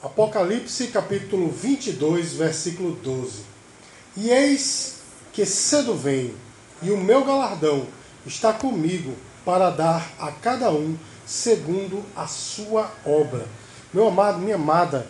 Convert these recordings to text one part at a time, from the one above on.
Apocalipse capítulo 22, versículo 12. E eis que cedo venho, e o meu galardão está comigo para dar a cada um segundo a sua obra. Meu amado, minha amada,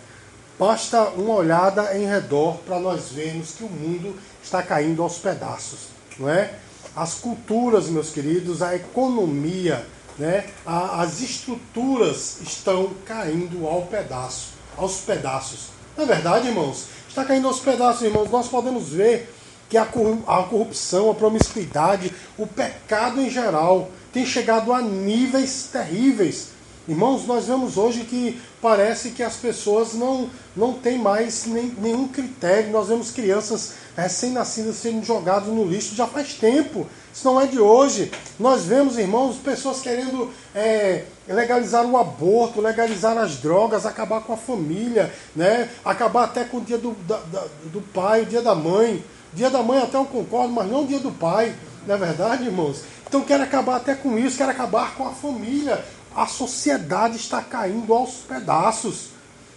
basta uma olhada em redor para nós vermos que o mundo está caindo aos pedaços, não é? As culturas, meus queridos, a economia, né? as estruturas estão caindo ao pedaço aos pedaços. É verdade, irmãos, está caindo aos pedaços, irmãos. Nós podemos ver que a corrupção, a promiscuidade, o pecado em geral tem chegado a níveis terríveis. Irmãos, nós vemos hoje que parece que as pessoas não, não têm mais nem, nenhum critério. Nós vemos crianças recém-nascidas sendo jogadas no lixo já faz tempo. Isso não é de hoje. Nós vemos, irmãos, pessoas querendo é, legalizar o aborto, legalizar as drogas, acabar com a família, né? acabar até com o dia do, da, do pai, o dia da mãe. Dia da mãe até eu concordo, mas não o dia do pai. Não é verdade, irmãos? Então quer acabar até com isso, quer acabar com a família. A sociedade está caindo aos pedaços.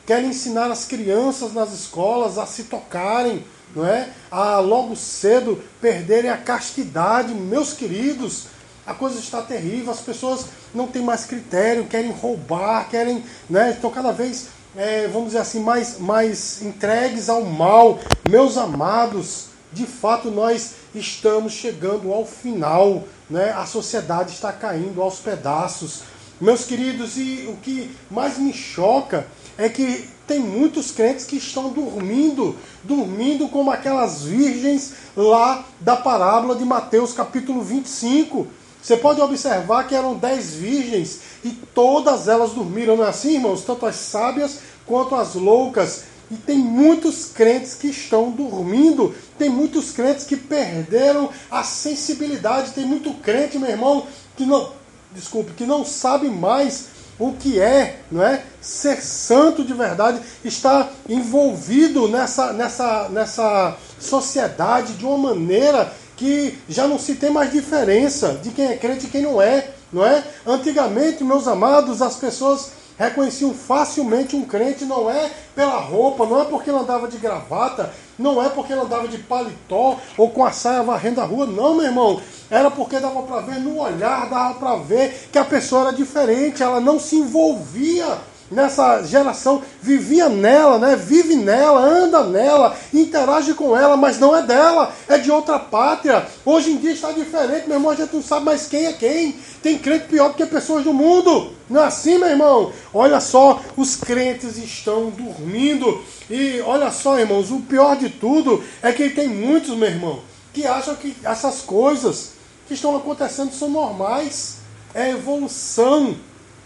Quer ensinar as crianças nas escolas a se tocarem, não é? A logo cedo perderem a castidade, meus queridos. A coisa está terrível, as pessoas não têm mais critério, querem roubar, querem, né? Estão cada vez, é, vamos dizer assim, mais, mais entregues ao mal. Meus amados, de fato nós estamos chegando ao final, né? A sociedade está caindo aos pedaços. Meus queridos, e o que mais me choca é que tem muitos crentes que estão dormindo, dormindo como aquelas virgens lá da parábola de Mateus capítulo 25. Você pode observar que eram dez virgens e todas elas dormiram, não é assim, irmãos? Tanto as sábias quanto as loucas. E tem muitos crentes que estão dormindo, tem muitos crentes que perderam a sensibilidade, tem muito crente, meu irmão, que não, desculpe, que não sabe mais o que é, não é? Ser santo de verdade, estar envolvido nessa, nessa, nessa sociedade de uma maneira que já não se tem mais diferença de quem é crente e quem não é, não é? Antigamente, meus amados, as pessoas reconheciam facilmente um crente, não é pela roupa, não é porque ele andava de gravata, não é porque ele andava de paletó ou com a saia varrendo a rua, não, meu irmão. Era porque dava para ver no olhar, dava para ver que a pessoa era diferente, ela não se envolvia nessa geração, vivia nela, né? Vive nela, anda nela, interage com ela, mas não é dela, é de outra pátria. Hoje em dia está diferente, meu irmão, a gente não sabe mais quem é quem. Tem crente pior do que pessoas do mundo. Não é assim, meu irmão? Olha só, os crentes estão dormindo. E olha só, irmãos, o pior de tudo é que tem muitos, meu irmão, que acham que essas coisas que estão acontecendo são normais. É evolução,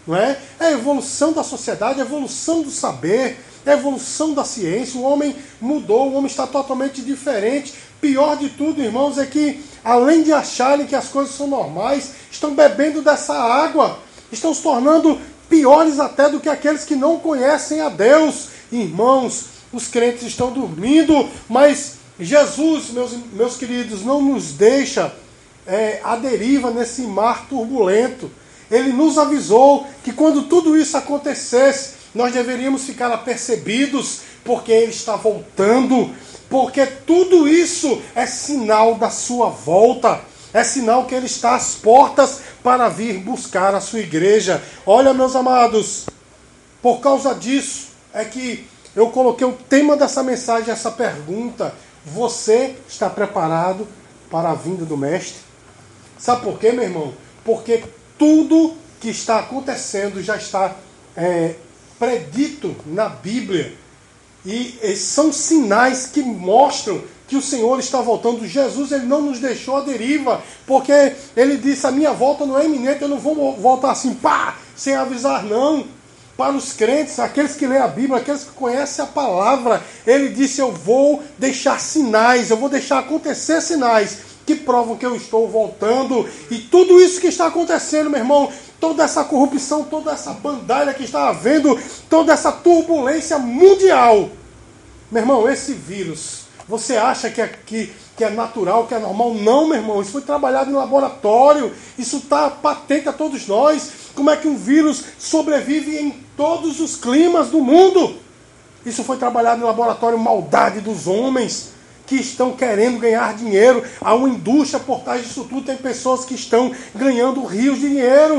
não é? É a evolução da sociedade, a evolução do saber, a evolução da ciência. O homem mudou, o homem está totalmente diferente. Pior de tudo, irmãos, é que além de acharem que as coisas são normais, estão bebendo dessa água, estão se tornando piores até do que aqueles que não conhecem a Deus. Irmãos, os crentes estão dormindo, mas Jesus, meus, meus queridos, não nos deixa é, à deriva nesse mar turbulento. Ele nos avisou que quando tudo isso acontecesse, nós deveríamos ficar apercebidos, porque Ele está voltando, porque tudo isso é sinal da sua volta, é sinal que Ele está às portas para vir buscar a sua igreja. Olha, meus amados, por causa disso é que eu coloquei o tema dessa mensagem, essa pergunta: Você está preparado para a vinda do Mestre? Sabe por quê, meu irmão? Porque tudo que está acontecendo já está é, predito na Bíblia. E, e são sinais que mostram que o Senhor está voltando. Jesus ele não nos deixou à deriva, porque ele disse: a minha volta não é iminente, eu não vou voltar assim, pá, sem avisar, não. Para os crentes, aqueles que lêem a Bíblia, aqueles que conhecem a palavra, ele disse: Eu vou deixar sinais, eu vou deixar acontecer sinais que provam que eu estou voltando. E tudo isso que está acontecendo, meu irmão, toda essa corrupção, toda essa bandalha que está havendo, toda essa turbulência mundial. Meu irmão, esse vírus, você acha que é, que, que é natural, que é normal? Não, meu irmão, isso foi trabalhado em laboratório, isso está patente a todos nós. Como é que um vírus sobrevive em todos os climas do mundo? Isso foi trabalhado no laboratório maldade dos homens que estão querendo ganhar dinheiro. Há uma indústria por trás disso tudo. Tem pessoas que estão ganhando rios de dinheiro.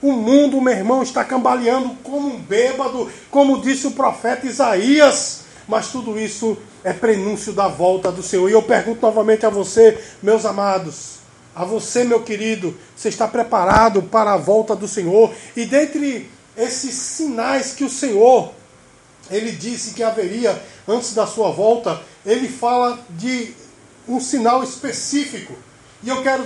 O mundo, meu irmão, está cambaleando como um bêbado, como disse o profeta Isaías. Mas tudo isso é prenúncio da volta do Senhor. E eu pergunto novamente a você, meus amados, a você, meu querido, você está preparado para a volta do Senhor? E dentre esses sinais que o Senhor ele disse que haveria antes da sua volta, ele fala de um sinal específico. E eu quero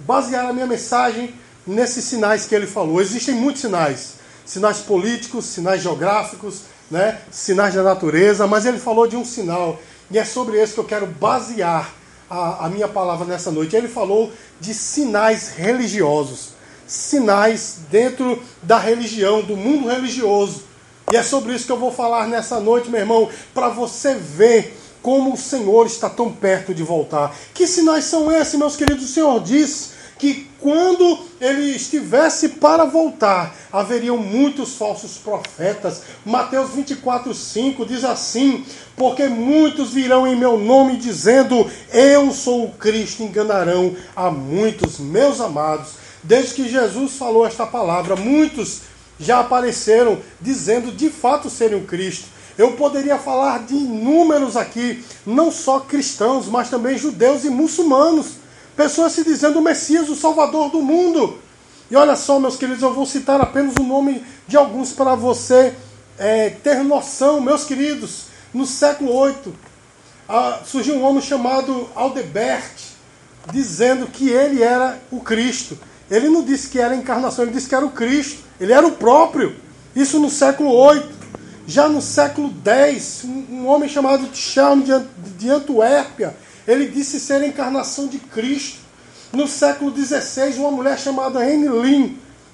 basear a minha mensagem nesses sinais que ele falou. Existem muitos sinais: sinais políticos, sinais geográficos, né, sinais da natureza, mas ele falou de um sinal. E é sobre esse que eu quero basear a, a minha palavra nessa noite. Ele falou de sinais religiosos, sinais dentro da religião, do mundo religioso. E é sobre isso que eu vou falar nessa noite, meu irmão, para você ver como o Senhor está tão perto de voltar. Que sinais são esses, meus queridos? O Senhor diz que quando ele estivesse para voltar, haveriam muitos falsos profetas. Mateus 24, 5 diz assim: Porque muitos virão em meu nome dizendo, Eu sou o Cristo, enganarão a muitos, meus amados. Desde que Jesus falou esta palavra, muitos já apareceram dizendo de fato serem o Cristo. Eu poderia falar de inúmeros aqui, não só cristãos, mas também judeus e muçulmanos. Pessoas se dizendo o Messias, o Salvador do mundo. E olha só, meus queridos, eu vou citar apenas o nome de alguns para você é, ter noção, meus queridos. No século VIII, ah, surgiu um homem chamado Aldebert, dizendo que ele era o Cristo. Ele não disse que era a encarnação, ele disse que era o Cristo. Ele era o próprio. Isso no século VIII. Já no século X, um homem chamado Charles de Antuérpia, ele disse ser a encarnação de Cristo. No século XVI, uma mulher chamada Anne Lynn,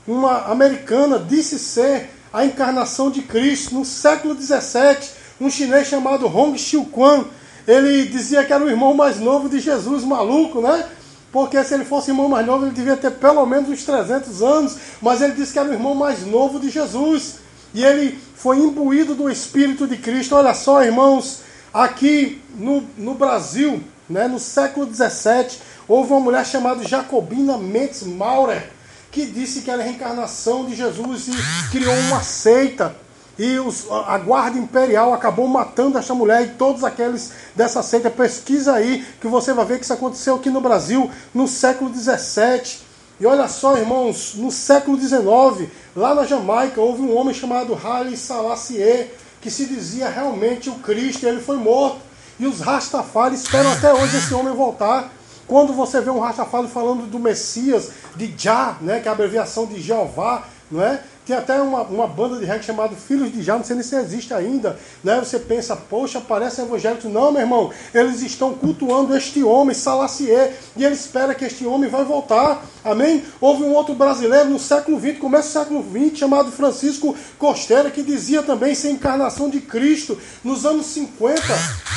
uma americana, disse ser a encarnação de Cristo. No século XVII, um chinês chamado Hong Xiuquan, ele dizia que era o irmão mais novo de Jesus, maluco, né? Porque se ele fosse irmão mais novo, ele devia ter pelo menos uns 300 anos. Mas ele disse que era o irmão mais novo de Jesus. E ele foi imbuído do Espírito de Cristo. Olha só, irmãos, aqui no, no Brasil, né, no século XVII, houve uma mulher chamada Jacobina Mendes Maurer, que disse que era a reencarnação de Jesus e criou uma seita e os, a guarda imperial acabou matando essa mulher e todos aqueles dessa seita. Pesquisa aí que você vai ver que isso aconteceu aqui no Brasil no século 17. E olha só, irmãos, no século XIX, lá na Jamaica, houve um homem chamado Haile Selassie, que se dizia realmente o Cristo, e ele foi morto. E os Rastafari esperam até hoje esse homem voltar. Quando você vê um Rastafari falando do Messias, de Jah, né, que é a abreviação de Jeová, não é? Tem até uma, uma banda de reggae chamada Filhos de Já, não sei nem se existe ainda. Né? Você pensa, poxa, parecem evangélicos. Não, meu irmão, eles estão cultuando este homem, Salacier, e ele espera que este homem vai voltar. Amém? Houve um outro brasileiro no século XX, começo do século XX, chamado Francisco Costeira, que dizia também ser encarnação de Cristo. Nos anos 50,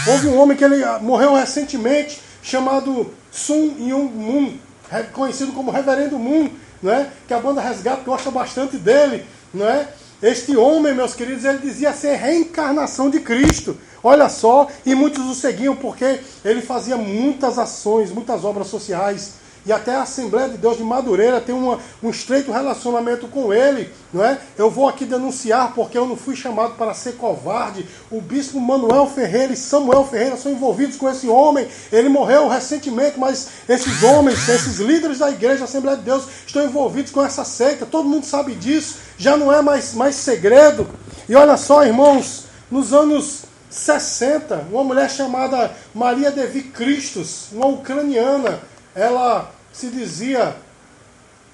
houve um homem que ele morreu recentemente, chamado Sun Yung Moon, conhecido como Reverendo Moon não é? que a banda Resgate gosta bastante dele. Não é? Este homem, meus queridos, ele dizia ser reencarnação de Cristo. Olha só, e muitos o seguiam porque ele fazia muitas ações, muitas obras sociais e até a Assembleia de Deus de Madureira tem uma, um estreito relacionamento com ele, não é? Eu vou aqui denunciar porque eu não fui chamado para ser covarde. O bispo Manuel Ferreira e Samuel Ferreira são envolvidos com esse homem. Ele morreu recentemente, mas esses homens, esses líderes da igreja, Assembleia de Deus, estão envolvidos com essa seita. Todo mundo sabe disso, já não é mais, mais segredo. E olha só, irmãos, nos anos 60, uma mulher chamada Maria Devi Cristos, uma ucraniana, ela se dizia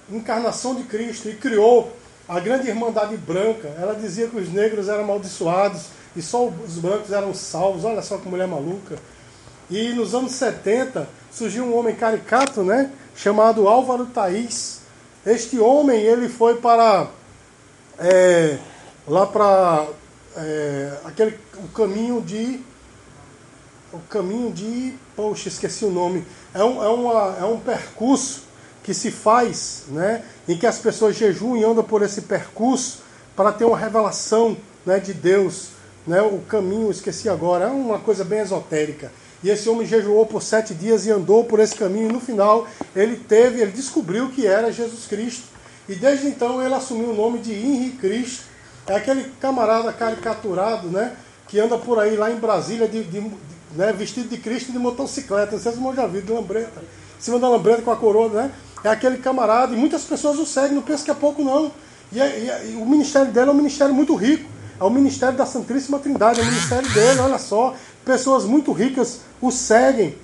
encarnação de Cristo e criou a grande Irmandade Branca. Ela dizia que os negros eram amaldiçoados e só os brancos eram salvos. Olha só que mulher maluca. E nos anos 70 surgiu um homem caricato, né, chamado Álvaro Thaís. Este homem ele foi para é, lá para é, aquele o caminho de o caminho de poxa esqueci o nome é um, é, uma, é um percurso que se faz, né, em que as pessoas jejuam e andam por esse percurso para ter uma revelação né, de Deus né, o caminho, esqueci agora, é uma coisa bem esotérica. E esse homem jejuou por sete dias e andou por esse caminho. E no final, ele teve, ele descobriu que era Jesus Cristo. E desde então ele assumiu o nome de Henri Cristo. É aquele camarada caricaturado, né? Que anda por aí lá em Brasília de, de, né, vestido de Cristo de motocicleta. Não sei se vocês já viram, de lambreta. Em cima da lambreta com a coroa, né? É aquele camarada. E muitas pessoas o seguem, não pensa que é pouco, não. E, e, e o ministério dele é um ministério muito rico. É o ministério da Santíssima Trindade, é o ministério dele, olha só. Pessoas muito ricas o seguem.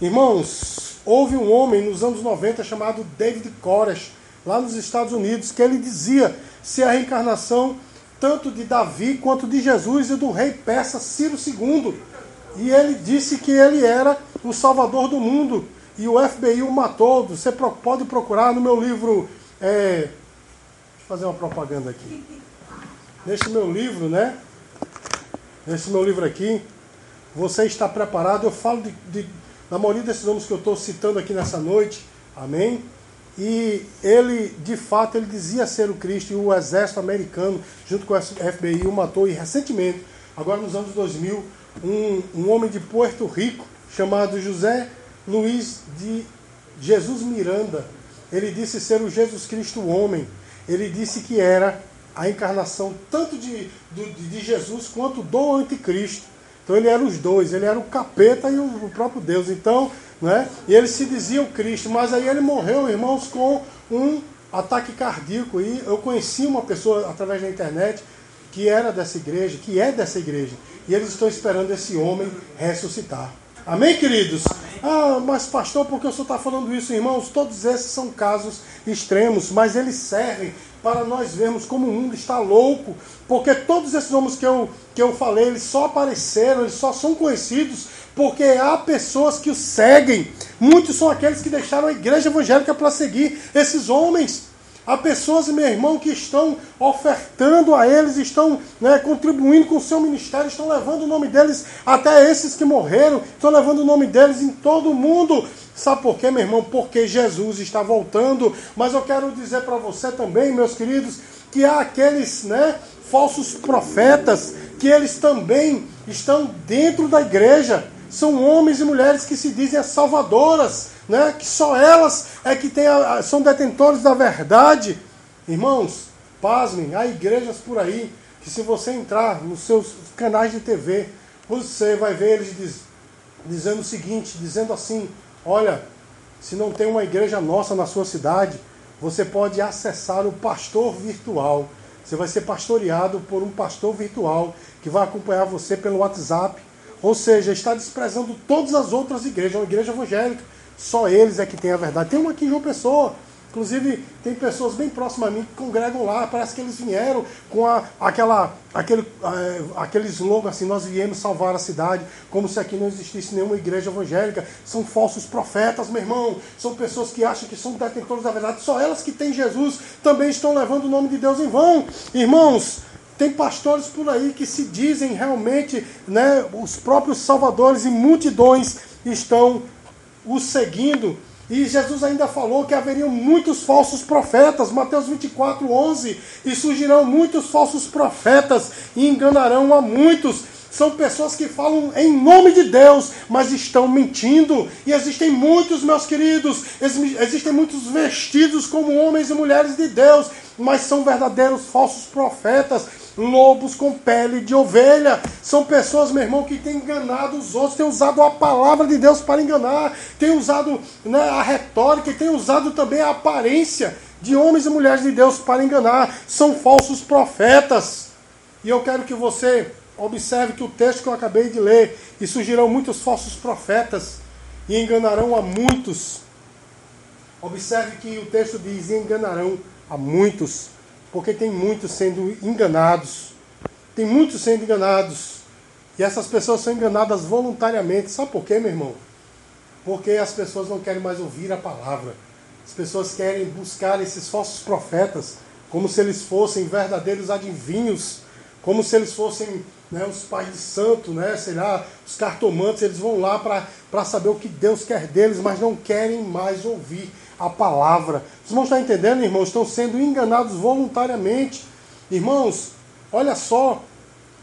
Irmãos, houve um homem nos anos 90 chamado David Koresh, lá nos Estados Unidos, que ele dizia ser a reencarnação tanto de Davi quanto de Jesus e do rei persa Ciro II. E ele disse que ele era o salvador do mundo. E o FBI o matou. Você pode procurar no meu livro. É... Deixa eu fazer uma propaganda aqui. Neste meu livro, né? Nesse meu livro aqui, você está preparado? Eu falo de, de, da maioria desses nomes que eu estou citando aqui nessa noite. Amém? E ele, de fato, ele dizia ser o Cristo e o exército americano, junto com o FBI, o matou. E recentemente, agora nos anos 2000, um, um homem de Puerto Rico, chamado José Luiz de Jesus Miranda, ele disse ser o Jesus Cristo homem. Ele disse que era a encarnação tanto de, de, de Jesus quanto do anticristo. Então ele era os dois, ele era o capeta e o próprio Deus. Então, né? E ele se dizia o Cristo, mas aí ele morreu, irmãos, com um ataque cardíaco. E eu conheci uma pessoa através da internet que era dessa igreja, que é dessa igreja. E eles estão esperando esse homem ressuscitar. Amém, queridos? Ah, mas pastor, por que o senhor está falando isso, irmãos? Todos esses são casos extremos, mas eles servem para nós vermos como o mundo está louco, porque todos esses nomes que eu, que eu falei, eles só apareceram, eles só são conhecidos porque há pessoas que o seguem. Muitos são aqueles que deixaram a igreja evangélica para seguir esses homens. Há pessoas, meu irmão, que estão ofertando a eles, estão né, contribuindo com o seu ministério, estão levando o nome deles até esses que morreram, estão levando o nome deles em todo o mundo. Sabe por quê, meu irmão? Porque Jesus está voltando. Mas eu quero dizer para você também, meus queridos, que há aqueles né, falsos profetas que eles também estão dentro da igreja. São homens e mulheres que se dizem as salvadoras, né? que só elas é que tem a, são detentores da verdade. Irmãos, pasmem, há igrejas por aí que se você entrar nos seus canais de TV, você vai ver eles diz, dizendo o seguinte, dizendo assim, Olha, se não tem uma igreja nossa na sua cidade, você pode acessar o pastor virtual. Você vai ser pastoreado por um pastor virtual que vai acompanhar você pelo WhatsApp. Ou seja, está desprezando todas as outras igrejas, é uma igreja evangélica. Só eles é que tem a verdade. Tem uma aqui em João Pessoa, Inclusive, tem pessoas bem próximas a mim que congregam lá, parece que eles vieram com a, aquela, aquele, é, aquele slogan assim, nós viemos salvar a cidade, como se aqui não existisse nenhuma igreja evangélica. São falsos profetas, meu irmão. São pessoas que acham que são detentores da verdade. Só elas que têm Jesus também estão levando o nome de Deus em vão. Irmãos, tem pastores por aí que se dizem realmente né, os próprios salvadores e multidões estão os seguindo e Jesus ainda falou que haveriam muitos falsos profetas, Mateus 24, 11, e surgirão muitos falsos profetas e enganarão a muitos. São pessoas que falam em nome de Deus, mas estão mentindo. E existem muitos, meus queridos, existem muitos vestidos como homens e mulheres de Deus, mas são verdadeiros falsos profetas lobos com pele de ovelha. São pessoas, meu irmão, que têm enganado os outros, têm usado a palavra de Deus para enganar, têm usado né, a retórica e têm usado também a aparência de homens e mulheres de Deus para enganar. São falsos profetas. E eu quero que você observe que o texto que eu acabei de ler, e surgirão muitos falsos profetas e enganarão a muitos. Observe que o texto diz: enganarão a muitos porque tem muitos sendo enganados. Tem muitos sendo enganados. E essas pessoas são enganadas voluntariamente. Sabe por quê, meu irmão? Porque as pessoas não querem mais ouvir a palavra. As pessoas querem buscar esses falsos profetas como se eles fossem verdadeiros adivinhos, como se eles fossem né, os pais de santo, né, sei lá, os cartomantes, eles vão lá para saber o que Deus quer deles, mas não querem mais ouvir a palavra. Os irmãos estão entendendo, irmãos? Estão sendo enganados voluntariamente. Irmãos, olha só,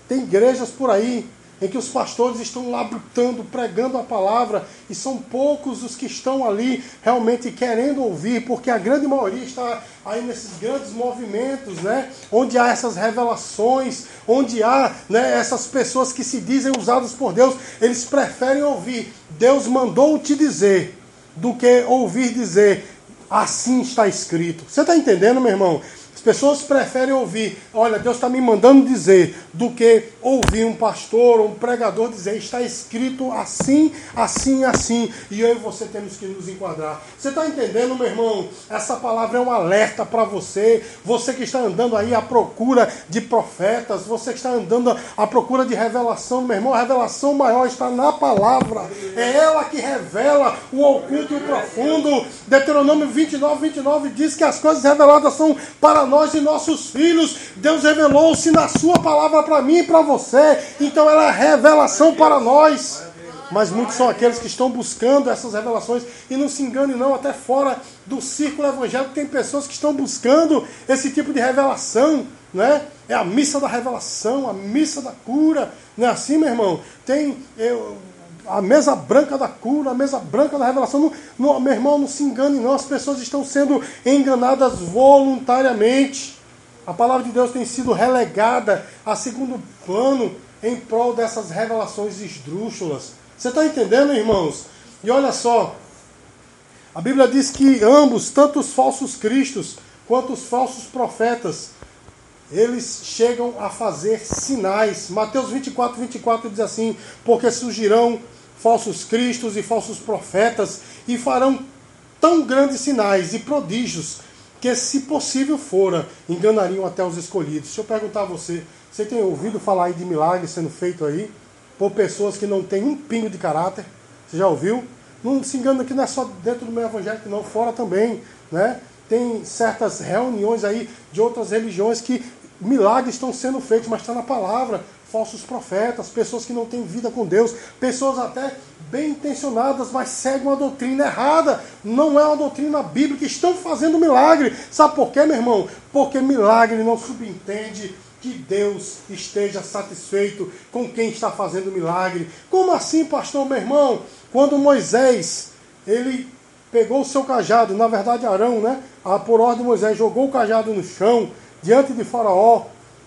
Tem igrejas por aí em que os pastores estão labutando, pregando a palavra, e são poucos os que estão ali realmente querendo ouvir, porque a grande maioria está aí nesses grandes movimentos, né? Onde há essas revelações, onde há né, essas pessoas que se dizem usadas por Deus, eles preferem ouvir. Deus mandou te dizer, do que ouvir dizer, assim está escrito. Você está entendendo, meu irmão? Pessoas preferem ouvir, olha, Deus está me mandando dizer, do que ouvir um pastor ou um pregador dizer, está escrito assim, assim, assim, e eu e você temos que nos enquadrar. Você está entendendo, meu irmão? Essa palavra é um alerta para você, você que está andando aí à procura de profetas, você que está andando à procura de revelação, meu irmão, a revelação maior está na palavra, é ela que revela o oculto e o profundo. Deuteronômio 29, 29 diz que as coisas reveladas são para nós nós e nossos filhos. Deus revelou-se na Sua palavra para mim e para você. Então ela é revelação para nós. Mas muitos são aqueles que estão buscando essas revelações. E não se engane, não, até fora do círculo evangélico tem pessoas que estão buscando esse tipo de revelação. Né? É a missa da revelação, a missa da cura. Não é assim, meu irmão? Tem. Eu, a mesa branca da cura, a mesa branca da revelação. Não, não, meu irmão, não se engane, não. As pessoas estão sendo enganadas voluntariamente. A palavra de Deus tem sido relegada a segundo plano em prol dessas revelações esdrúxulas. Você está entendendo, irmãos? E olha só, a Bíblia diz que ambos, tanto os falsos cristos quanto os falsos profetas, eles chegam a fazer sinais. Mateus 24, 24 diz assim: Porque surgirão falsos cristos e falsos profetas, e farão tão grandes sinais e prodígios, que, se possível fora, enganariam até os escolhidos. Deixa eu perguntar a você: você tem ouvido falar aí de milagres sendo feito aí por pessoas que não têm um pingo de caráter? Você já ouviu? Não se engana que não é só dentro do meio evangélico, não, fora também, né? Tem certas reuniões aí de outras religiões que milagres estão sendo feitos, mas está na palavra falsos profetas, pessoas que não têm vida com Deus, pessoas até bem intencionadas, mas seguem uma doutrina errada. Não é uma doutrina bíblica, estão fazendo milagre. Sabe por quê, meu irmão? Porque milagre não subentende que Deus esteja satisfeito com quem está fazendo milagre. Como assim, pastor, meu irmão? Quando Moisés, ele pegou o seu cajado, na verdade Arão, né? Por ordem de Moisés, jogou o cajado no chão, diante de Faraó,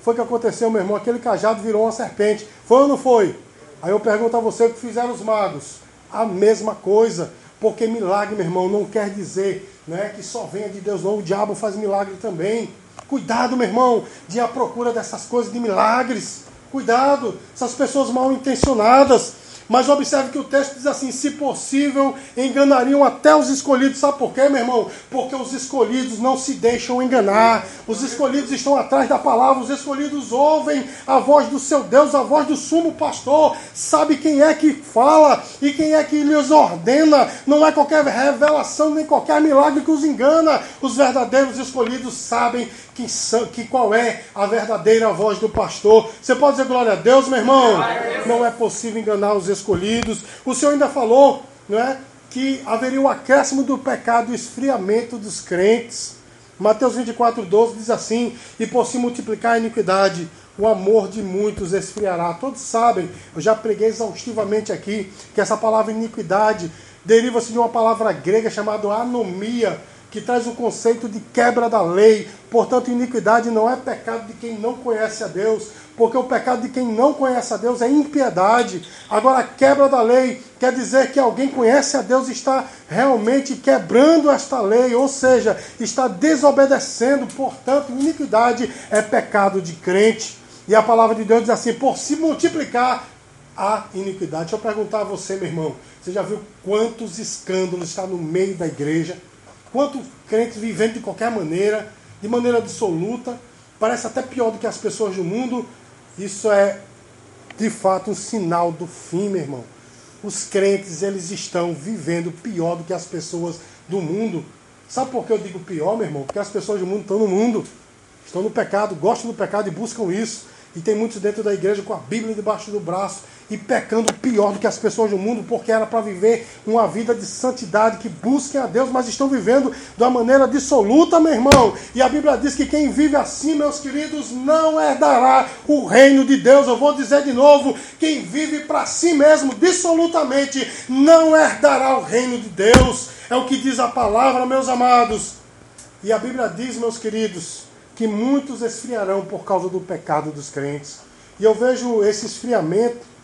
foi que aconteceu, meu irmão? Aquele cajado virou uma serpente. Foi ou não foi? Aí eu pergunto a você o que fizeram os magos. A mesma coisa. Porque milagre, meu irmão, não quer dizer né, que só venha de Deus, não. O diabo faz milagre também. Cuidado, meu irmão, de ir à procura dessas coisas de milagres. Cuidado, essas pessoas mal intencionadas mas observe que o texto diz assim: se possível, enganariam até os escolhidos. Sabe por quê, meu irmão? Porque os escolhidos não se deixam enganar. Os escolhidos estão atrás da palavra. Os escolhidos ouvem a voz do seu Deus, a voz do sumo pastor. Sabe quem é que fala e quem é que lhes ordena. Não é qualquer revelação nem qualquer milagre que os engana. Os verdadeiros escolhidos sabem que, que qual é a verdadeira voz do pastor. Você pode dizer glória a Deus, meu irmão? Não é possível enganar os escolhidos. O Senhor ainda falou, não é? Que haveria o acréscimo do pecado o esfriamento dos crentes. Mateus 24, 12 diz assim: E por se multiplicar a iniquidade, o amor de muitos esfriará. Todos sabem, eu já preguei exaustivamente aqui, que essa palavra iniquidade deriva-se de uma palavra grega chamada anomia, que traz o conceito de quebra da lei. Portanto, iniquidade não é pecado de quem não conhece a Deus, porque o pecado de quem não conhece a Deus é impiedade. Agora, a quebra da lei quer dizer que alguém conhece a Deus e está realmente quebrando esta lei, ou seja, está desobedecendo. Portanto, iniquidade é pecado de crente. E a palavra de Deus diz assim: por se multiplicar a iniquidade. Deixa eu perguntar a você, meu irmão: você já viu quantos escândalos está no meio da igreja? Quanto crentes vivendo de qualquer maneira, de maneira absoluta, parece até pior do que as pessoas do mundo. Isso é de fato um sinal do fim, meu irmão. Os crentes, eles estão vivendo pior do que as pessoas do mundo. Sabe por que eu digo pior, meu irmão? Porque as pessoas do mundo estão no mundo, estão no pecado, gostam do pecado e buscam isso. E tem muitos dentro da igreja com a Bíblia debaixo do braço e pecando pior do que as pessoas do mundo, porque era para viver uma vida de santidade, que busquem a Deus, mas estão vivendo de uma maneira dissoluta, meu irmão. E a Bíblia diz que quem vive assim, meus queridos, não herdará o reino de Deus. Eu vou dizer de novo: quem vive para si mesmo, dissolutamente, não herdará o reino de Deus. É o que diz a palavra, meus amados. E a Bíblia diz, meus queridos, que muitos esfriarão por causa do pecado dos crentes. E eu vejo esse esfriamento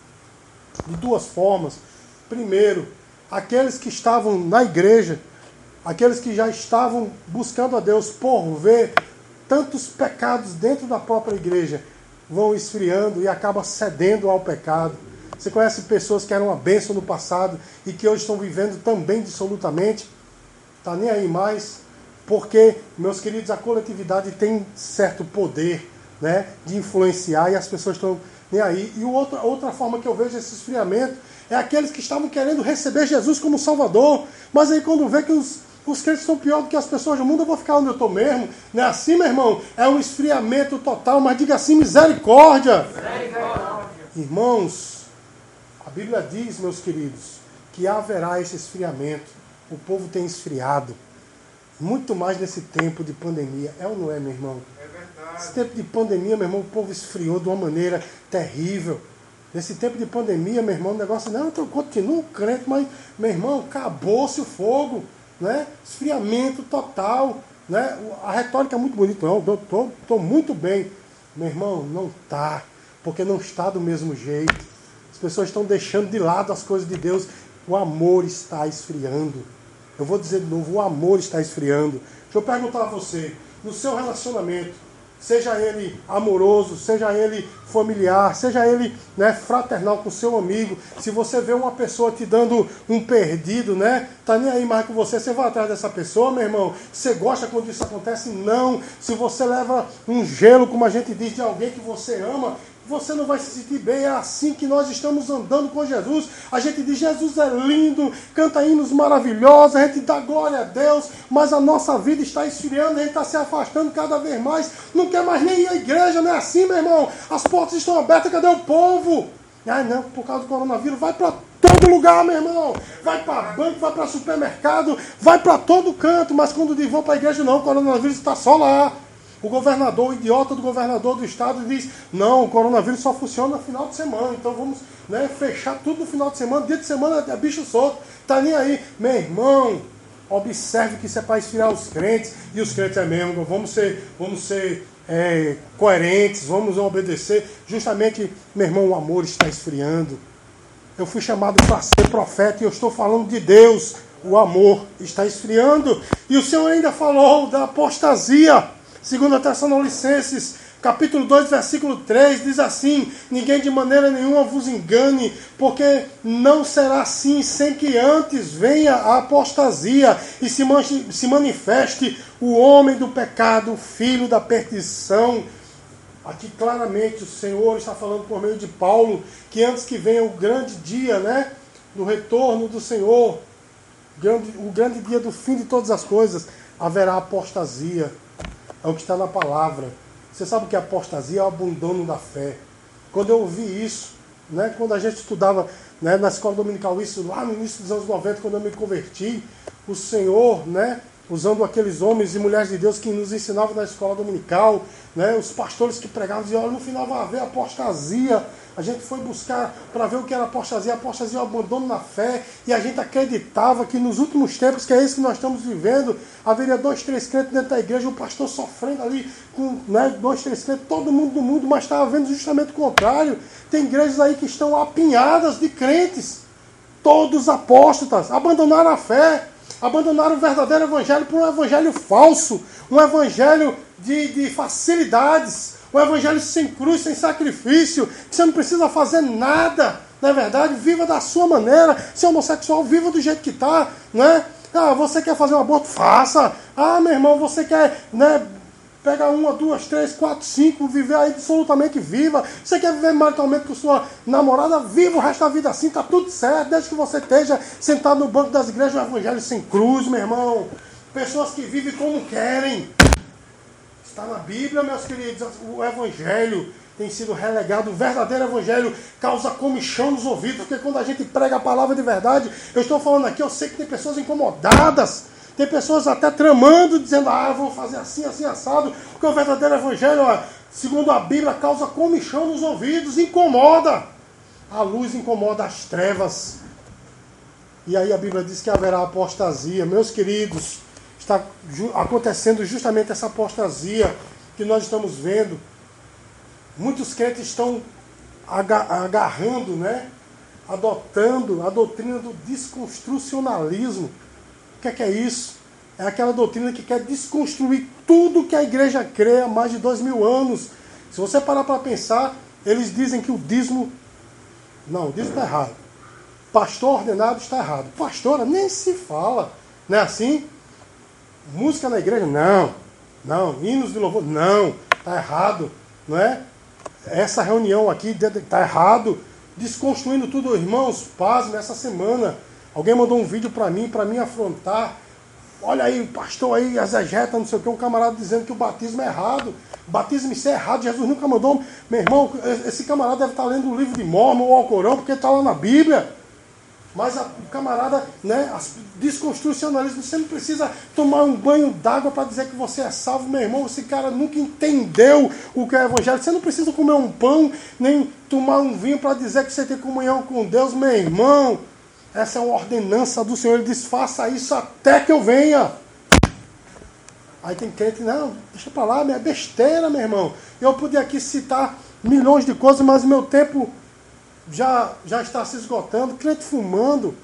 de duas formas. Primeiro, aqueles que estavam na igreja, aqueles que já estavam buscando a Deus por ver tantos pecados dentro da própria igreja, vão esfriando e acaba cedendo ao pecado. Você conhece pessoas que eram uma bênção no passado e que hoje estão vivendo também dissolutamente? Está nem aí mais, porque, meus queridos, a coletividade tem certo poder né, de influenciar e as pessoas estão nem aí. E outra, outra forma que eu vejo esse esfriamento é aqueles que estavam querendo receber Jesus como Salvador, mas aí quando vê que os, os crentes são pior do que as pessoas do mundo, eu vou ficar onde eu estou mesmo. Não é assim, meu irmão? É um esfriamento total, mas diga assim: misericórdia. misericórdia. Irmãos, a Bíblia diz, meus queridos, que haverá esse esfriamento. O povo tem esfriado. Muito mais nesse tempo de pandemia. É ou não é, meu irmão? Esse tempo de pandemia, meu irmão, o povo esfriou de uma maneira terrível. Nesse tempo de pandemia, meu irmão, o negócio, não, eu continuo crente, mas, meu irmão, acabou-se o fogo, né? Esfriamento total, né? A retórica é muito bonita, não, eu estou muito bem. Meu irmão, não está, porque não está do mesmo jeito. As pessoas estão deixando de lado as coisas de Deus. O amor está esfriando. Eu vou dizer de novo, o amor está esfriando. Deixa eu perguntar a você, no seu relacionamento, seja ele amoroso, seja ele familiar, seja ele né, fraternal com seu amigo. Se você vê uma pessoa te dando um perdido, né? Tá nem aí mais com você, você vai atrás dessa pessoa, meu irmão. Você gosta quando isso acontece? Não. Se você leva um gelo, como a gente diz, de alguém que você ama, você não vai se sentir bem. É assim que nós estamos andando com Jesus. A gente diz: Jesus é lindo, canta hinos maravilhosos, a gente dá glória a Deus, mas a nossa vida está esfriando, a gente está se afastando cada vez mais. Não quer mais nem ir à igreja, não é assim, meu irmão? As portas estão abertas, cadê o povo? Ah, não, por causa do coronavírus, vai para todo lugar, meu irmão. Vai para banco, vai para supermercado, vai para todo canto, mas quando diz vão para a igreja, não, o coronavírus está só lá. O governador, o idiota do governador do estado diz: não, o coronavírus só funciona no final de semana, então vamos né, fechar tudo no final de semana. Dia de semana é bicho solto, tá nem aí. Meu irmão, observe que isso é para esfriar os crentes, e os crentes é mesmo, vamos ser, vamos ser é, coerentes, vamos obedecer. Justamente, meu irmão, o amor está esfriando. Eu fui chamado para ser profeta e eu estou falando de Deus. O amor está esfriando. E o Senhor ainda falou da apostasia. Segundo a Tessalonicenses, capítulo 2, versículo 3, diz assim: Ninguém de maneira nenhuma vos engane, porque não será assim sem que antes venha a apostasia e se, se manifeste o homem do pecado, o filho da perdição. Aqui claramente o Senhor está falando por meio de Paulo que antes que venha o grande dia, né, do retorno do Senhor, o grande dia do fim de todas as coisas, haverá apostasia é o que está na palavra. Você sabe que apostasia é o abandono da fé. Quando eu ouvi isso, né, quando a gente estudava né, na escola dominical, isso lá no início dos anos 90, quando eu me converti, o Senhor, né, usando aqueles homens e mulheres de Deus que nos ensinavam na escola dominical, né, os pastores que pregavam, diziam, olha, no final vai haver apostasia, a gente foi buscar para ver o que era apostasia. Apostasia é o abandono na fé. E a gente acreditava que nos últimos tempos, que é isso que nós estamos vivendo, haveria dois, três crentes dentro da igreja, o pastor sofrendo ali com né, dois, três crentes, todo mundo do mundo, mas estava vendo justamente o contrário. Tem igrejas aí que estão apinhadas de crentes, todos apóstatas, abandonaram a fé, abandonaram o verdadeiro evangelho por um evangelho falso, um evangelho de, de facilidades o evangelho sem cruz, sem sacrifício, que você não precisa fazer nada, não é verdade? Viva da sua maneira. Se é homossexual, viva do jeito que está, né? Ah, você quer fazer um aborto? Faça. Ah, meu irmão, você quer, né? Pega uma, duas, três, quatro, cinco, viver aí absolutamente viva. Você quer viver maritalmente com sua namorada? Viva o resto da vida assim, tá tudo certo, desde que você esteja sentado no banco das igrejas, o evangelho sem cruz, meu irmão. Pessoas que vivem como querem. Está na Bíblia, meus queridos, o Evangelho. tem sido relegado. O verdadeiro evangelho causa comichão nos ouvidos, porque quando a gente prega a palavra de verdade, eu estou falando aqui, eu sei que tem pessoas incomodadas, tem pessoas até tramando, dizendo, ah, eu vou fazer assim, assim, assado, porque o verdadeiro evangelho, segundo a Bíblia, causa comichão nos ouvidos, incomoda. A luz incomoda as trevas. E aí a Bíblia diz que haverá apostasia. Meus queridos, está acontecendo justamente essa apostasia que nós estamos vendo. Muitos crentes estão agarrando, né? adotando a doutrina do desconstrucionalismo. O que é, que é isso? É aquela doutrina que quer desconstruir tudo que a igreja crê há mais de dois mil anos. Se você parar para pensar, eles dizem que o dízimo. Não, o dízimo está errado. Pastor ordenado está errado. Pastora, nem se fala. Não é assim? Música na igreja? Não. Não. Hinos de louvor? Não. Está errado. Não é? Essa reunião aqui está errado. Desconstruindo tudo, irmãos, paz nessa semana. Alguém mandou um vídeo para mim, para me afrontar. Olha aí, o pastor aí, exegeta, não sei o que, um camarada dizendo que o batismo é errado. O batismo isso é errado, Jesus nunca mandou. Meu irmão, esse camarada deve estar lendo o livro de Mormon ou Alcorão, porque está lá na Bíblia. Mas a, o camarada, né, desconstrucionalismo, você não precisa tomar um banho d'água para dizer que você é salvo, meu irmão. Esse cara nunca entendeu o que é evangelho. Você não precisa comer um pão, nem tomar um vinho para dizer que você tem comunhão com Deus, meu irmão. Essa é uma ordenança do Senhor. Ele diz: faça isso até que eu venha. Aí tem crente, não, deixa para lá, é besteira, meu irmão. Eu podia aqui citar milhões de coisas, mas meu tempo já, já está se esgotando, crente fumando,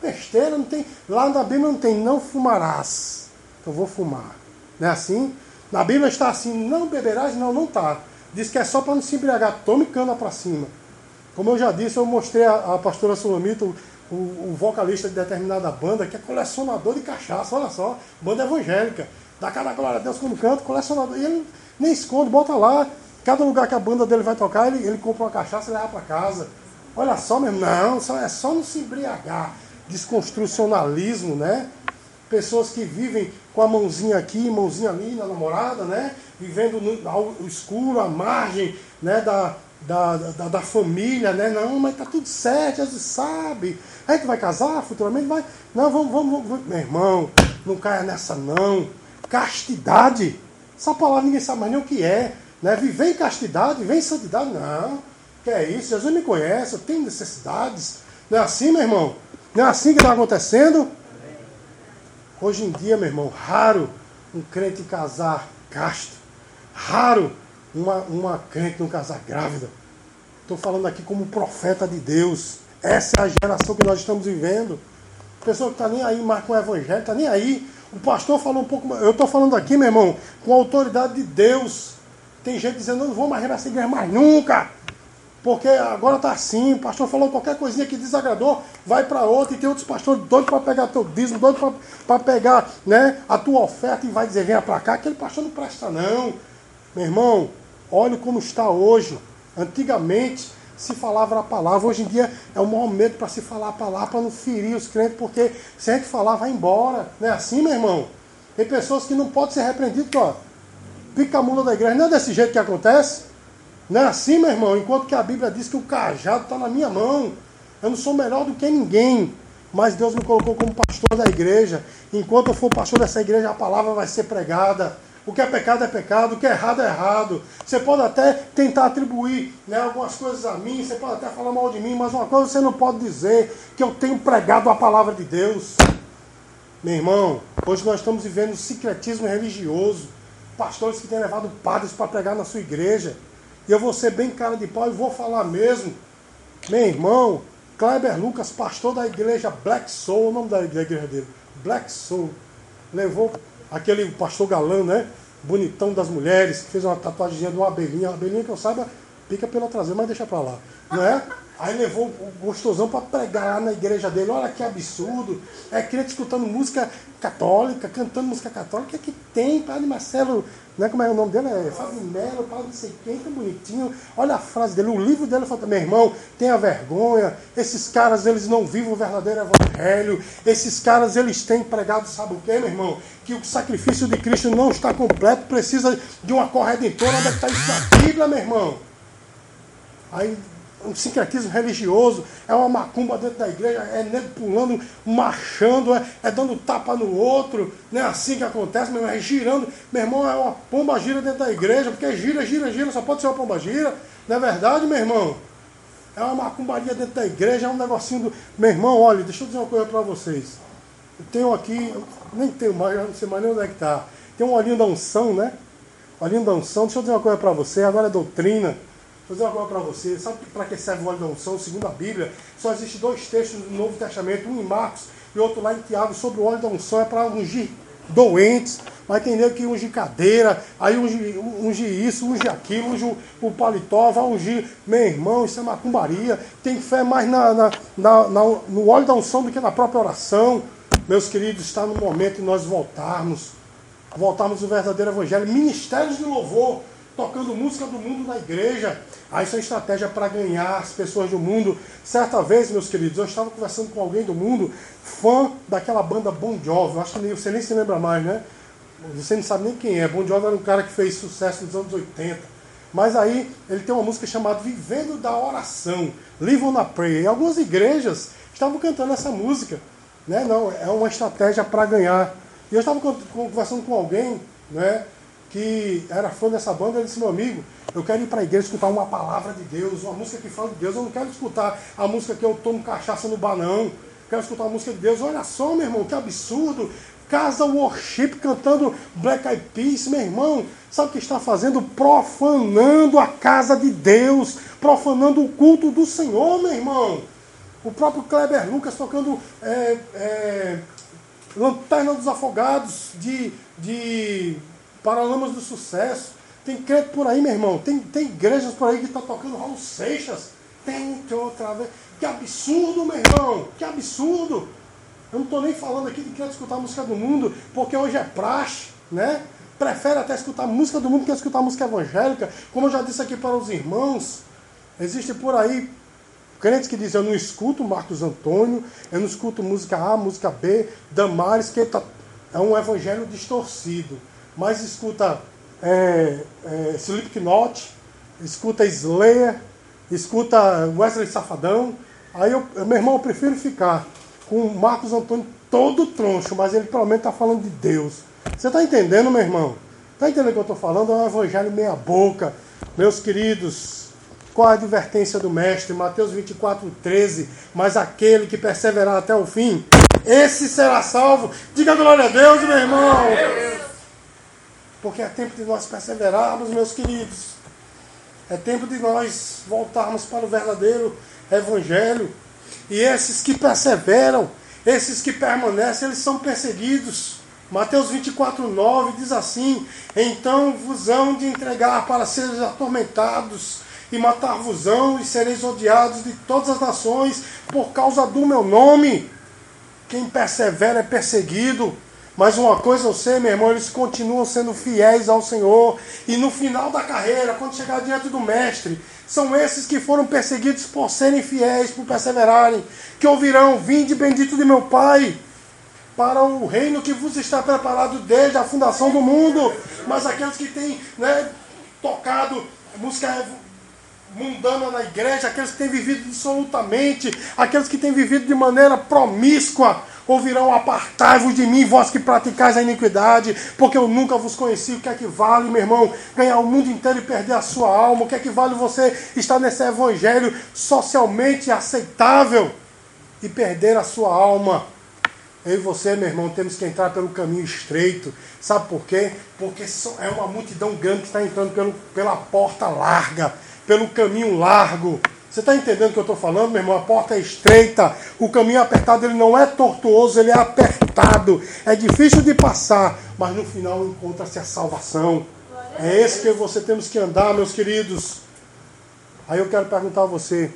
besteira, não tem. Lá na Bíblia não tem, não fumarás. Eu vou fumar. Não é assim? Na Bíblia está assim, não beberás, não, não está. Diz que é só para não se embriagar, tome cana para cima. Como eu já disse, eu mostrei a, a pastora Sulamita, o, o, o, vocalista de determinada banda, que é colecionador de cachaça, olha só, banda evangélica. Dá cada glória a Deus quando canta, colecionador. E ele nem esconde, bota lá. Cada lugar que a banda dele vai tocar, ele, ele compra uma cachaça e leva para casa. Olha só mesmo, não, é só não se embriagar. Desconstrucionalismo, né? Pessoas que vivem com a mãozinha aqui, mãozinha ali na namorada, né? Vivendo no, ao escuro, à margem né? da, da, da, da, família, né? Não, mas tá tudo certo, Jesus sabe. Aí tu vai casar futuramente? Vai. Não, vamos, vamos, vamos. Meu irmão, não caia nessa não. Castidade. Essa palavra ninguém sabe mais nem o que é. Né? Viver em castidade, viver em santidade, não. Que é isso? Jesus me conhece, eu tenho necessidades. Não é assim, meu irmão? Não é assim que está acontecendo? Hoje em dia, meu irmão, raro um crente casar casto. Raro uma, uma crente não casar grávida. Estou falando aqui como profeta de Deus. Essa é a geração que nós estamos vivendo. Pessoa que está nem aí com o evangelho, está nem aí. O pastor falou um pouco. Eu estou falando aqui, meu irmão, com a autoridade de Deus. Tem gente dizendo, não vou mais nessa igreja mais nunca. Porque agora está assim, o pastor falou qualquer coisinha que desagradou, vai para outra, e tem outros pastores doidos para pegar teu dízimo, doidos para pegar né, a tua oferta e vai dizer, venha para cá, aquele pastor não presta não. Meu irmão, olha como está hoje. Antigamente se falava a palavra, hoje em dia é o maior medo para se falar a palavra, para não ferir os crentes, porque se a gente falar, vai embora. Não é assim, meu irmão? Tem pessoas que não podem ser repreendidas, ó. Pica a mula da igreja, não é desse jeito que acontece. Não é assim, meu irmão? Enquanto que a Bíblia diz que o cajado está na minha mão. Eu não sou melhor do que ninguém. Mas Deus me colocou como pastor da igreja. Enquanto eu for pastor dessa igreja, a palavra vai ser pregada. O que é pecado é pecado, o que é errado é errado. Você pode até tentar atribuir né, algumas coisas a mim, você pode até falar mal de mim, mas uma coisa você não pode dizer, que eu tenho pregado a palavra de Deus. Meu irmão, hoje nós estamos vivendo secretismo religioso. Pastores que têm levado padres para pregar na sua igreja. E eu vou ser bem cara de pau e vou falar mesmo. Meu irmão, Kleber Lucas, pastor da igreja Black Soul, o nome da igreja dele, Black Soul, levou aquele pastor galã, né? Bonitão das mulheres, fez uma tatuagem de uma abelhinha, uma abelhinha que eu saiba, pica pela traseira, mas deixa pra lá. Não é? Aí levou o gostosão para pregar lá na igreja dele. Olha que absurdo. É crente escutando música católica, cantando música católica. O que, é que tem, Padre Marcelo? Né, como é o nome dele? É Fábio Melo, Padre não sei quem, que bonitinho. Olha a frase dele, o livro dele fala, meu irmão, tenha vergonha. Esses caras, eles não vivem o verdadeiro evangelho. Esses caras, eles têm pregado, sabe o que, meu irmão? Que o sacrifício de Cristo não está completo, precisa de uma corredentora. É está isso na Bíblia, meu irmão? aí um sincretismo religioso, é uma macumba dentro da igreja, é nego pulando, marchando, é, é, dando tapa no outro, não é assim que acontece, meu irmão, é girando, meu irmão, é uma pomba gira dentro da igreja, porque gira, gira, gira, só pode ser uma pomba gira, não é verdade, meu irmão? É uma macumbaria dentro da igreja, é um negocinho do. Meu irmão, olha, deixa eu dizer uma coisa para vocês. Eu tenho aqui, nem tenho mais, não sei mais nem onde é que está. Tem um olhinho da unção, né? Olhinho da unção, deixa eu dizer uma coisa para você, agora é doutrina. Dizer uma coisa para você. Sabe para que serve o óleo da unção? Segundo a Bíblia, só existe dois textos do Novo Testamento, um em Marcos e outro lá em Tiago, sobre o óleo da unção. É para ungir doentes, vai entender que unge cadeira, aí unge, unge isso, unge aquilo, unge o, o paletó, vai ungir, meu irmão, isso é macumbaria. Tem fé mais na, na, na, na, no óleo da unção do que na própria oração. Meus queridos, está no momento de nós voltarmos, voltarmos o verdadeiro evangelho, ministérios de louvor tocando música do mundo na igreja. Aí isso é estratégia para ganhar as pessoas do mundo. Certa vez, meus queridos, eu estava conversando com alguém do mundo, fã daquela banda Bon Jovi. Eu acho que você nem se lembra mais, né? Você não sabe nem quem é. Bon Jovi era um cara que fez sucesso nos anos 80. Mas aí ele tem uma música chamada Vivendo da Oração, Live on a Prayer. E algumas igrejas estavam cantando essa música. Né? Não, é uma estratégia para ganhar. E eu estava conversando com alguém, né? Que era fã dessa banda, ele disse, meu amigo, eu quero ir para a igreja escutar uma palavra de Deus, uma música que fala de Deus. Eu não quero escutar a música que eu tomo cachaça no bar, não. Eu quero escutar a música de Deus. Olha só, meu irmão, que absurdo. Casa Worship cantando Black Eyed Peas, meu irmão. Sabe o que está fazendo? Profanando a casa de Deus, profanando o culto do Senhor, meu irmão. O próprio Kleber Lucas tocando é, é, Lanterna dos Afogados de, de Paralamas do Sucesso. Tem crente por aí, meu irmão. Tem, tem igrejas por aí que estão tá tocando Raul Seixas. Tem outra vez. Que absurdo, meu irmão. Que absurdo. Eu não estou nem falando aqui de querer escutar música do mundo, porque hoje é praxe, né? Prefere até escutar música do mundo que escutar música evangélica. Como eu já disse aqui para os irmãos, existe por aí crentes que dizem, eu não escuto Marcos Antônio, eu não escuto música A, música B, Damares, que tá... é um evangelho distorcido mas escuta é, é, Slipknot, escuta Slayer, escuta Wesley Safadão. Aí eu, meu irmão, eu prefiro ficar com o Marcos Antônio todo troncho, mas ele pelo menos está falando de Deus. Você está entendendo, meu irmão? Está entendendo o que eu estou falando? É um evangelho meia boca. Meus queridos, qual a advertência do mestre? Mateus 24, 13. Mas aquele que perseverar até o fim, esse será salvo. Diga glória a Deus, meu irmão. Porque é tempo de nós perseverarmos, meus queridos. É tempo de nós voltarmos para o verdadeiro Evangelho. E esses que perseveram, esses que permanecem, eles são perseguidos. Mateus 24, 9 diz assim: Então vos hão de entregar para seres atormentados, e matar-vos-ão, e sereis odiados de todas as nações por causa do meu nome. Quem persevera é perseguido. Mas uma coisa eu sei, meu irmão, eles continuam sendo fiéis ao Senhor. E no final da carreira, quando chegar diante do Mestre, são esses que foram perseguidos por serem fiéis, por perseverarem, que ouvirão: Vinde bendito de meu Pai, para o reino que vos está preparado desde a fundação do mundo. Mas aqueles que têm né, tocado música mundana na igreja, aqueles que têm vivido absolutamente, aqueles que têm vivido de maneira promíscua, ouvirão apartai-vos de mim, vós que praticais a iniquidade, porque eu nunca vos conheci. O que é que vale, meu irmão, ganhar o mundo inteiro e perder a sua alma? O que é que vale você estar nesse evangelho socialmente aceitável e perder a sua alma? Eu e você, meu irmão, temos que entrar pelo caminho estreito. Sabe por quê? Porque é uma multidão grande que está entrando pelo, pela porta larga, pelo caminho largo. Você está entendendo o que eu estou falando, meu irmão? A porta é estreita, o caminho apertado ele não é tortuoso, ele é apertado. É difícil de passar, mas no final encontra-se a salvação. É esse que você temos que andar, meus queridos. Aí eu quero perguntar a você: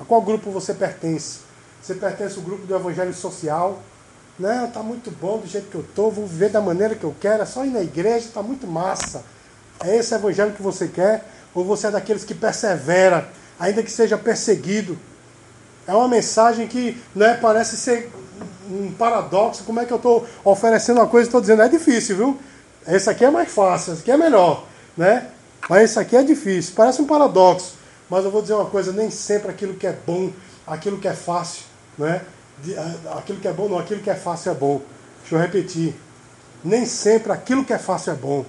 a qual grupo você pertence? Você pertence ao grupo do Evangelho Social? Não, está muito bom do jeito que eu estou, vou viver da maneira que eu quero, é só ir na igreja, está muito massa. É esse evangelho que você quer? Ou você é daqueles que persevera ainda que seja perseguido. É uma mensagem que né, parece ser um paradoxo. Como é que eu estou oferecendo uma coisa e estou dizendo? É difícil, viu? Esse aqui é mais fácil, esse aqui é melhor. Né? Mas esse aqui é difícil. Parece um paradoxo. Mas eu vou dizer uma coisa, nem sempre aquilo que é bom, aquilo que é fácil, não é? Aquilo que é bom não, aquilo que é fácil é bom. Deixa eu repetir. Nem sempre aquilo que é fácil é bom.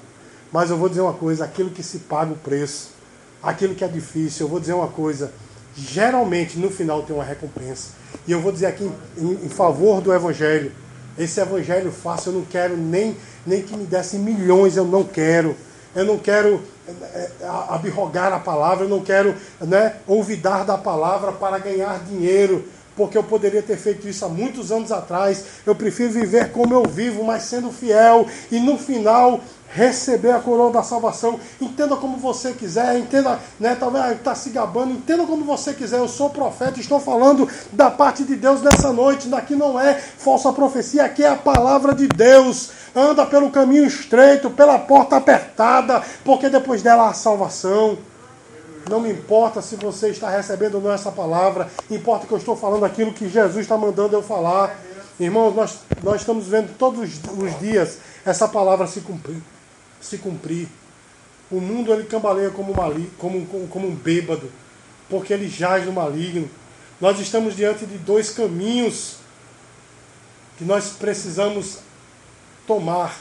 Mas eu vou dizer uma coisa, aquilo que se paga o preço, aquilo que é difícil, eu vou dizer uma coisa, geralmente no final tem uma recompensa. E eu vou dizer aqui em, em, favor do Evangelho. Esse Evangelho fácil eu não quero nem, nem que me dessem milhões, eu não quero. Eu não quero é, é, abrogar a palavra, eu não quero né, olvidar da palavra para ganhar dinheiro porque eu poderia ter feito isso há muitos anos atrás. Eu prefiro viver como eu vivo, mas sendo fiel e no final receber a coroa da salvação. Entenda como você quiser, entenda, né, talvez está se gabando, entenda como você quiser. Eu sou profeta, estou falando da parte de Deus nessa noite. Daqui não é falsa profecia, aqui é a palavra de Deus. Anda pelo caminho estreito, pela porta apertada, porque depois dela há salvação. Não me importa se você está recebendo ou não essa palavra, importa que eu estou falando aquilo que Jesus está mandando eu falar. Irmãos, nós, nós estamos vendo todos os dias essa palavra se cumprir. Se cumprir. O mundo ele cambaleia como, mali, como, como, como um bêbado, porque ele jaz no maligno. Nós estamos diante de dois caminhos que nós precisamos tomar,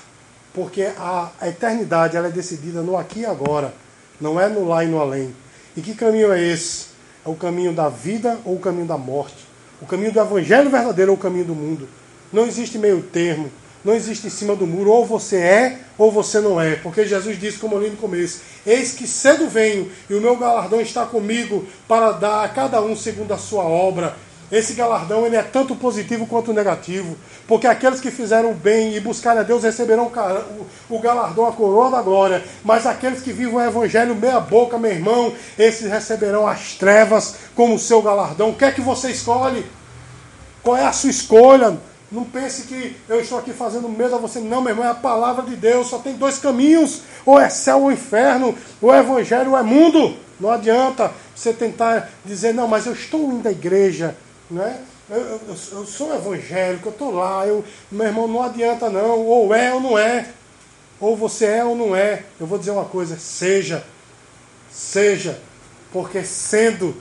porque a, a eternidade ela é decidida no aqui e agora, não é no lá e no além. E que caminho é esse? É o caminho da vida ou o caminho da morte? O caminho do evangelho verdadeiro ou o caminho do mundo? Não existe meio termo. Não existe em cima do muro, ou você é ou você não é. Porque Jesus disse, como eu li no começo: Eis que cedo venho e o meu galardão está comigo para dar a cada um segundo a sua obra. Esse galardão ele é tanto positivo quanto negativo, porque aqueles que fizeram o bem e buscarem a Deus receberão o galardão, a coroa da glória, mas aqueles que vivem o evangelho meia boca, meu irmão, esses receberão as trevas como seu galardão. O que é que você escolhe? Qual é a sua escolha? Não pense que eu estou aqui fazendo medo a você. Não, meu irmão, é a palavra de Deus. Só tem dois caminhos: ou é céu ou inferno, ou é evangelho ou é mundo. Não adianta você tentar dizer, não, mas eu estou indo à igreja. Né? Eu, eu, eu sou evangélico, eu estou lá, eu, meu irmão, não adianta não, ou é ou não é, ou você é ou não é. Eu vou dizer uma coisa, seja, seja, porque sendo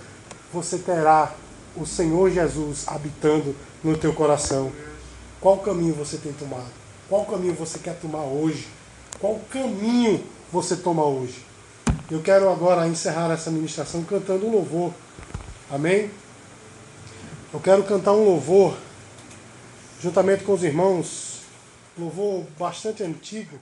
você terá o Senhor Jesus habitando no teu coração. Qual caminho você tem tomado? Qual caminho você quer tomar hoje? Qual caminho você toma hoje? Eu quero agora encerrar essa ministração cantando um louvor. Amém? Eu quero cantar um louvor, juntamente com os irmãos, louvor bastante antigo.